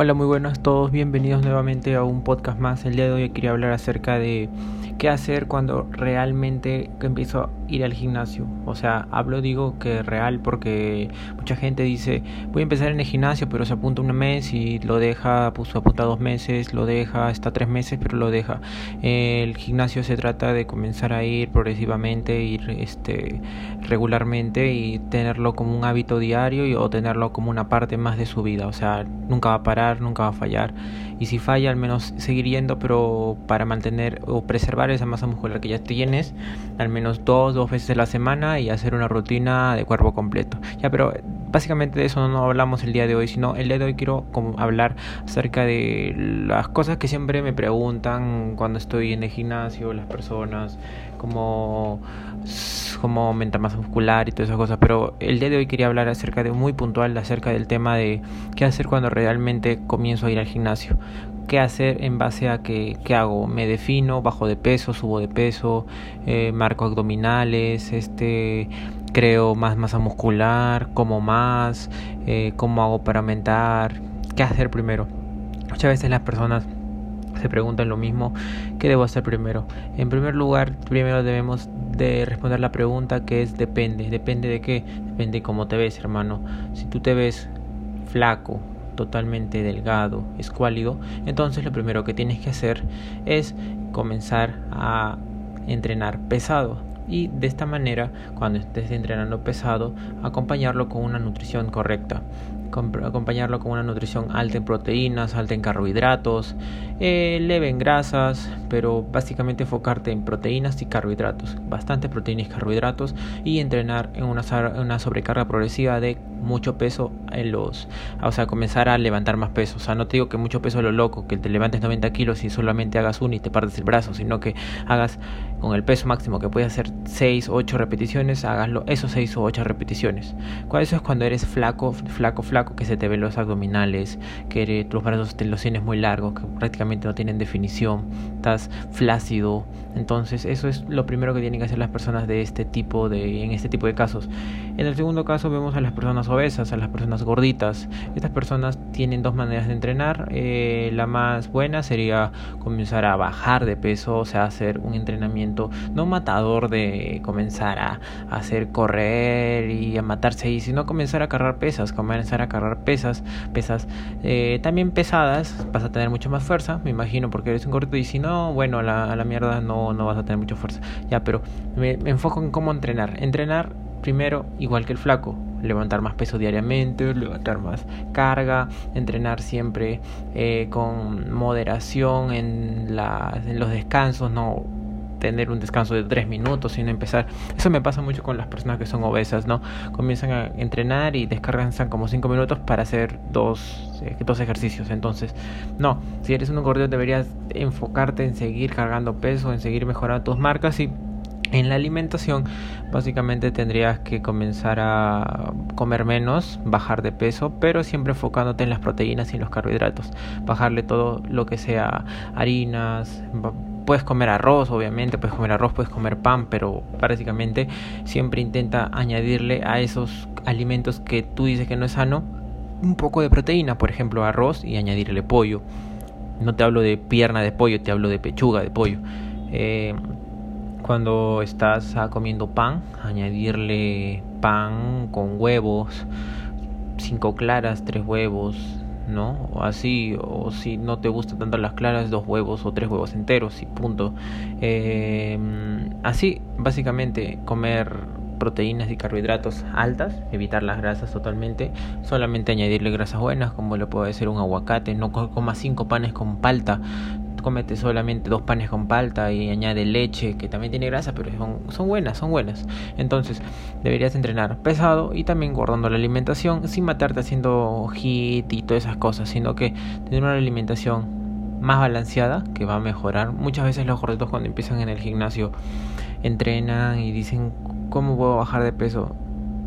Hola, muy buenas a todos, bienvenidos nuevamente a un podcast más. El día de hoy quería hablar acerca de qué hacer cuando realmente empiezo ir al gimnasio. O sea, hablo, digo que real porque mucha gente dice, voy a empezar en el gimnasio, pero se apunta un mes y lo deja, puso apunta dos meses, lo deja hasta tres meses, pero lo deja. El gimnasio se trata de comenzar a ir progresivamente, ir este, regularmente y tenerlo como un hábito diario y, o tenerlo como una parte más de su vida. O sea, nunca va a parar, nunca va a fallar. Y si falla, al menos seguir yendo, pero para mantener o preservar esa masa muscular que ya tienes, al menos dos, dos veces a la semana y hacer una rutina de cuerpo completo. Ya, pero básicamente de eso no hablamos el día de hoy, sino el día de hoy quiero hablar acerca de las cosas que siempre me preguntan cuando estoy en el gimnasio, las personas, como, como aumentar masa muscular y todas esas cosas. Pero el día de hoy quería hablar acerca de muy puntual, acerca del tema de qué hacer cuando realmente comienzo a ir al gimnasio. Qué hacer en base a que, qué hago. Me defino, bajo de peso, subo de peso, eh, marco abdominales, este, creo más masa muscular, como más, eh, cómo hago para aumentar, qué hacer primero. Muchas veces las personas se preguntan lo mismo, ¿qué debo hacer primero? En primer lugar, primero debemos de responder la pregunta que es depende, depende de qué, depende de cómo te ves, hermano. Si tú te ves flaco, totalmente delgado, escuálido, entonces lo primero que tienes que hacer es comenzar a entrenar pesado. Y de esta manera, cuando estés entrenando pesado, acompañarlo con una nutrición correcta. Acompañarlo con una nutrición alta en proteínas, alta en carbohidratos, eh, leve grasas, pero básicamente enfocarte en proteínas y carbohidratos, bastante proteínas y carbohidratos y entrenar en una, sobrecarga progresiva de mucho peso en los, o sea, comenzar a levantar más peso, o sea, no te digo que mucho peso lo loco, que te levantes 90 kilos y solamente hagas uno y te partes el brazo, sino que hagas con el peso máximo que puedes hacer 6, 8 repeticiones, hágaslo esos 6 o 8 repeticiones. Eso es cuando eres flaco, flaco, flaco que se te ven los abdominales, que tus brazos te los tienes muy largos, que prácticamente no tienen definición, estás flácido. Entonces, eso es lo primero que tienen que hacer las personas de este tipo de en este tipo de casos. En el segundo caso vemos a las personas obesas, a las personas gorditas. Estas personas tienen dos maneras de entrenar. Eh, la más buena sería comenzar a bajar de peso, o sea, hacer un entrenamiento no matador de comenzar a, hacer correr y a matarse ahí, sino comenzar a cargar pesas, comenzar a cargar pesas, pesas eh, también pesadas, vas a tener mucho más fuerza, me imagino, porque eres un gordito y si no, bueno, a la, a la mierda no, no vas a tener mucha fuerza. Ya, pero me, enfoco en cómo entrenar. Entrenar primero igual que el flaco, levantar más peso diariamente, levantar más carga, entrenar siempre eh, con moderación en, la, en los descansos, no tener un descanso de tres minutos, sino empezar. Eso me pasa mucho con las personas que son obesas, ¿no? Comienzan a entrenar y descargan como cinco minutos para hacer dos, eh, dos ejercicios. Entonces, no, si eres un gordito deberías enfocarte en seguir cargando peso, en seguir mejorando tus marcas y en la alimentación básicamente tendrías que comenzar a comer menos, bajar de peso, pero siempre enfocándote en las proteínas y en los carbohidratos. Bajarle todo lo que sea harinas, puedes comer arroz, obviamente, puedes comer arroz, puedes comer pan, pero básicamente siempre intenta añadirle a esos alimentos que tú dices que no es sano un poco de proteína, por ejemplo, arroz y añadirle pollo. No te hablo de pierna de pollo, te hablo de pechuga de pollo. Eh, cuando estás ah, comiendo pan, añadirle pan con huevos, cinco claras, tres huevos, ¿no? O así, o si no te gustan tanto las claras, dos huevos o tres huevos enteros y punto. Em, así, básicamente, comer proteínas y carbohidratos altas, evitar las grasas totalmente, solamente añadirle grasas buenas, como le puede ser un aguacate, no comas cinco panes con palta, comete solamente dos panes con palta y añade leche, que también tiene grasa, pero son, son buenas, son buenas. Entonces, deberías entrenar pesado y también guardando la alimentación sin matarte haciendo hit y todas esas cosas, sino que tener una alimentación más balanceada que va a mejorar. Muchas veces los gorditos cuando empiezan en el gimnasio entrenan y dicen, ¿cómo puedo bajar de peso?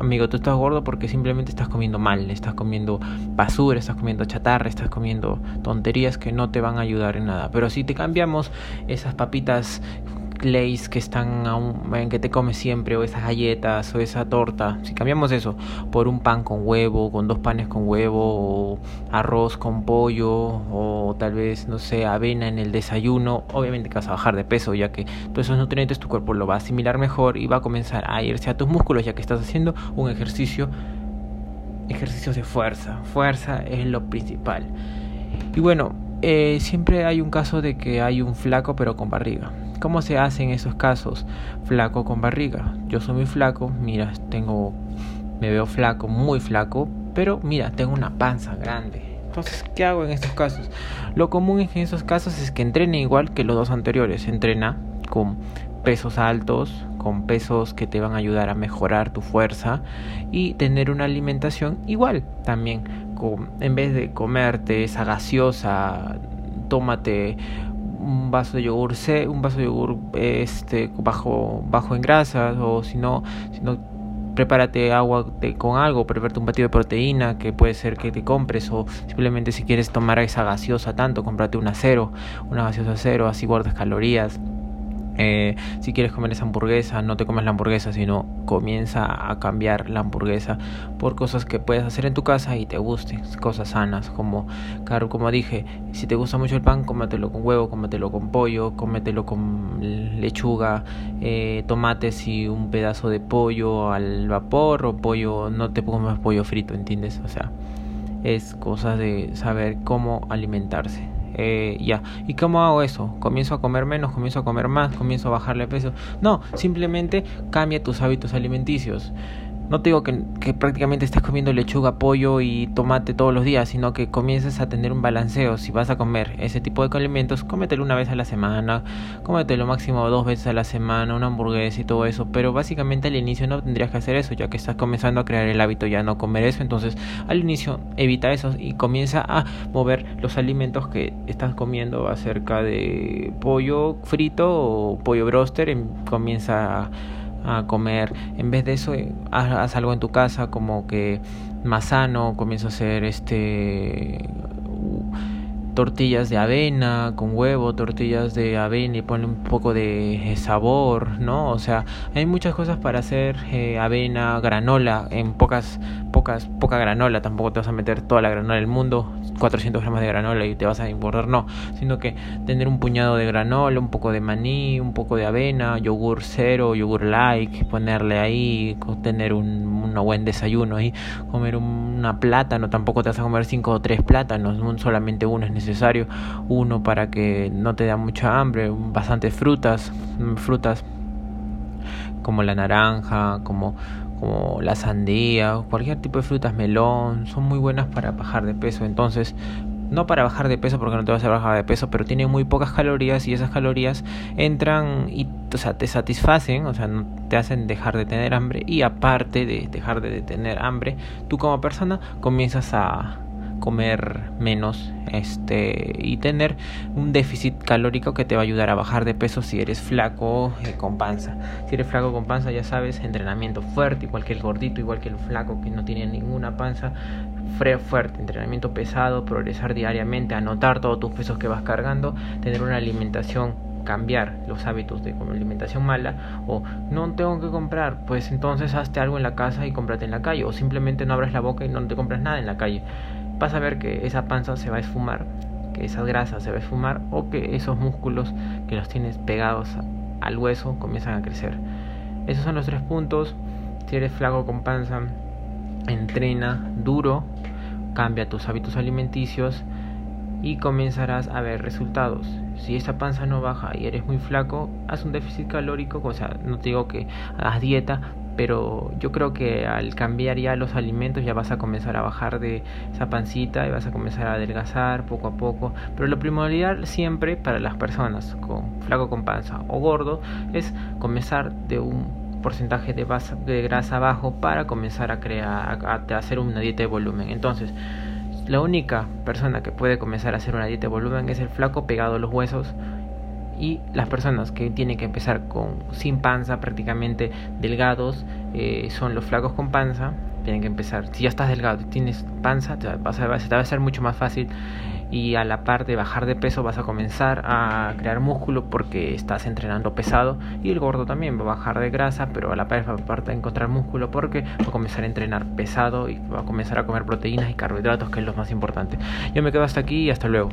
Amigo, tú estás gordo porque simplemente estás comiendo mal, estás comiendo basura, estás comiendo chatarra, estás comiendo tonterías que no te van a ayudar en nada. Pero si te cambiamos esas papitas lays que están en que te comes siempre o esas galletas o esa torta, si cambiamos eso por un pan con huevo, con dos panes con huevo o arroz con pollo o tal vez no sé, avena en el desayuno, obviamente que vas a bajar de peso ya que todos esos nutrientes tu cuerpo lo va a asimilar mejor y va a comenzar a irse a tus músculos ya que estás haciendo un ejercicio ejercicios de fuerza. Fuerza es lo principal. Y bueno, eh, siempre hay un caso de que hay un flaco pero con barriga. ¿Cómo se hace en esos casos? Flaco con barriga. Yo soy muy flaco, mira, tengo, me veo flaco, muy flaco, pero mira, tengo una panza grande. Entonces, ¿qué hago en estos casos? Lo común en esos casos es que entrene igual que los dos anteriores. Entrena con pesos altos, con pesos que te van a ayudar a mejorar tu fuerza y tener una alimentación igual también. Con, en vez de comerte esa gaseosa, tómate un vaso de yogur un vaso de yogur este bajo bajo en grasas o si no si no prepárate agua con algo, prepárate un batido de proteína que puede ser que te compres o simplemente si quieres tomar esa gaseosa tanto, cómprate una cero, una gaseosa cero, así guardas calorías. Eh, si quieres comer esa hamburguesa, no te comes la hamburguesa, sino comienza a cambiar la hamburguesa por cosas que puedes hacer en tu casa y te gusten, cosas sanas, como, claro, como dije, si te gusta mucho el pan, cómetelo con huevo, cómetelo con pollo, cómetelo con lechuga, eh, tomates y un pedazo de pollo al vapor o pollo, no te comes pollo frito, ¿entiendes? O sea, es cosa de saber cómo alimentarse. Eh, ya. ¿Y cómo hago eso? ¿Comienzo a comer menos? ¿Comienzo a comer más? ¿Comienzo a bajarle peso? No, simplemente cambia tus hábitos alimenticios. No te digo que, prácticamente estés comiendo lechuga, pollo y tomate todos los días, sino que comiences a tener un balanceo. Si vas a comer ese tipo de alimentos, cómetelo una vez a la semana, cómetelo máximo dos veces a la semana, una hamburguesa y todo eso. Pero básicamente al inicio no tendrías que hacer eso, ya que estás comenzando a crear el hábito ya no comer eso. Entonces al inicio evita eso y comienza a mover los alimentos que estás comiendo acerca de pollo frito o pollo broster. Comienza a a comer. En vez de eso, eh, haz, algo en tu casa como que más sano, comienza a hacer este tortillas de avena con huevo, tortillas de avena y ponle un poco de sabor, ¿no? O sea, hay muchas cosas para hacer eh, avena, granola, en pocas, pocas, poca granola, tampoco te vas a meter toda la granola del mundo, 400 gramos de granola y te vas a engordar, no, sino que tener un puñado de granola, un poco de maní, un poco de avena, yogur cero, yogur like, ponerle ahí, tener un, un buen desayuno ahí, comer una plátano, tampoco te vas a comer 5 o 3 plátanos, solamente uno es necesario, uno para que no te da mucha hambre, bastantes frutas, frutas como la naranja, como como la sandía, cualquier tipo de frutas, melón, son muy buenas para bajar de peso. Entonces, no para bajar de peso porque no te vas a bajar de peso, pero tienen muy pocas calorías y esas calorías entran y o sea, te satisfacen, o sea, te hacen dejar de tener hambre y aparte de dejar de tener hambre, tú como persona comienzas a comer menos este y tener un déficit calórico que te va a ayudar a bajar de peso si eres flaco eh, con panza. Si eres flaco con panza ya sabes entrenamiento fuerte igual que el gordito igual que el flaco que no tiene ninguna panza fuerte entrenamiento pesado progresar diariamente anotar todos tus pesos que vas cargando tener una alimentación cambiar los hábitos de alimentación mala o no tengo que comprar, pues entonces hazte algo en la casa y cómprate en la calle o simplemente no abres la boca y no te compras nada en la calle vas a ver que esa panza se va a esfumar, que esa grasa se va a esfumar o que esos músculos que los tienes pegados al hueso comienzan a crecer. Esos son los tres puntos. Si eres flaco con panza, entrena duro, cambia tus hábitos alimenticios y comenzarás a ver resultados. Si esa panza no baja y eres muy flaco, haz un déficit calórico, o sea, no te digo que hagas dieta, pero yo creo que al cambiar ya los alimentos ya vas a comenzar a bajar de esa pancita y vas a comenzar a adelgazar poco a poco. Pero lo primordial siempre para las personas con flaco con panza o gordo es comenzar de un porcentaje de, grasa bajo para comenzar a crear a hacer una dieta de volumen. Entonces, la única persona que puede comenzar a hacer una dieta de volumen es el flaco pegado a los huesos y las personas que tienen que empezar con sin panza prácticamente delgados eh, son los flacos con panza tienen que empezar. Si ya estás delgado y tienes panza, te va, a, te va a hacer mucho más fácil y a la par de bajar de peso vas a comenzar a crear músculo porque estás entrenando pesado y el gordo también va a bajar de grasa pero a la par va a encontrar músculo porque va a comenzar a entrenar pesado y va a comenzar a comer proteínas y carbohidratos que es lo más importante yo me quedo hasta aquí y hasta luego